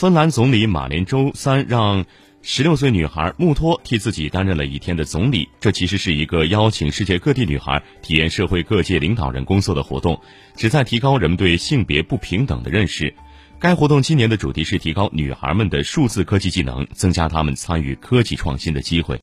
芬兰总理马连周三让十六岁女孩穆托替自己担任了一天的总理这其实是一个邀请世界各地女孩体验社会各界领导人工作的活动旨在提高人们对性别不平等的认识。该活动今年的主题是提高女孩们的数字科技技能增加她们参与科技创新的机会。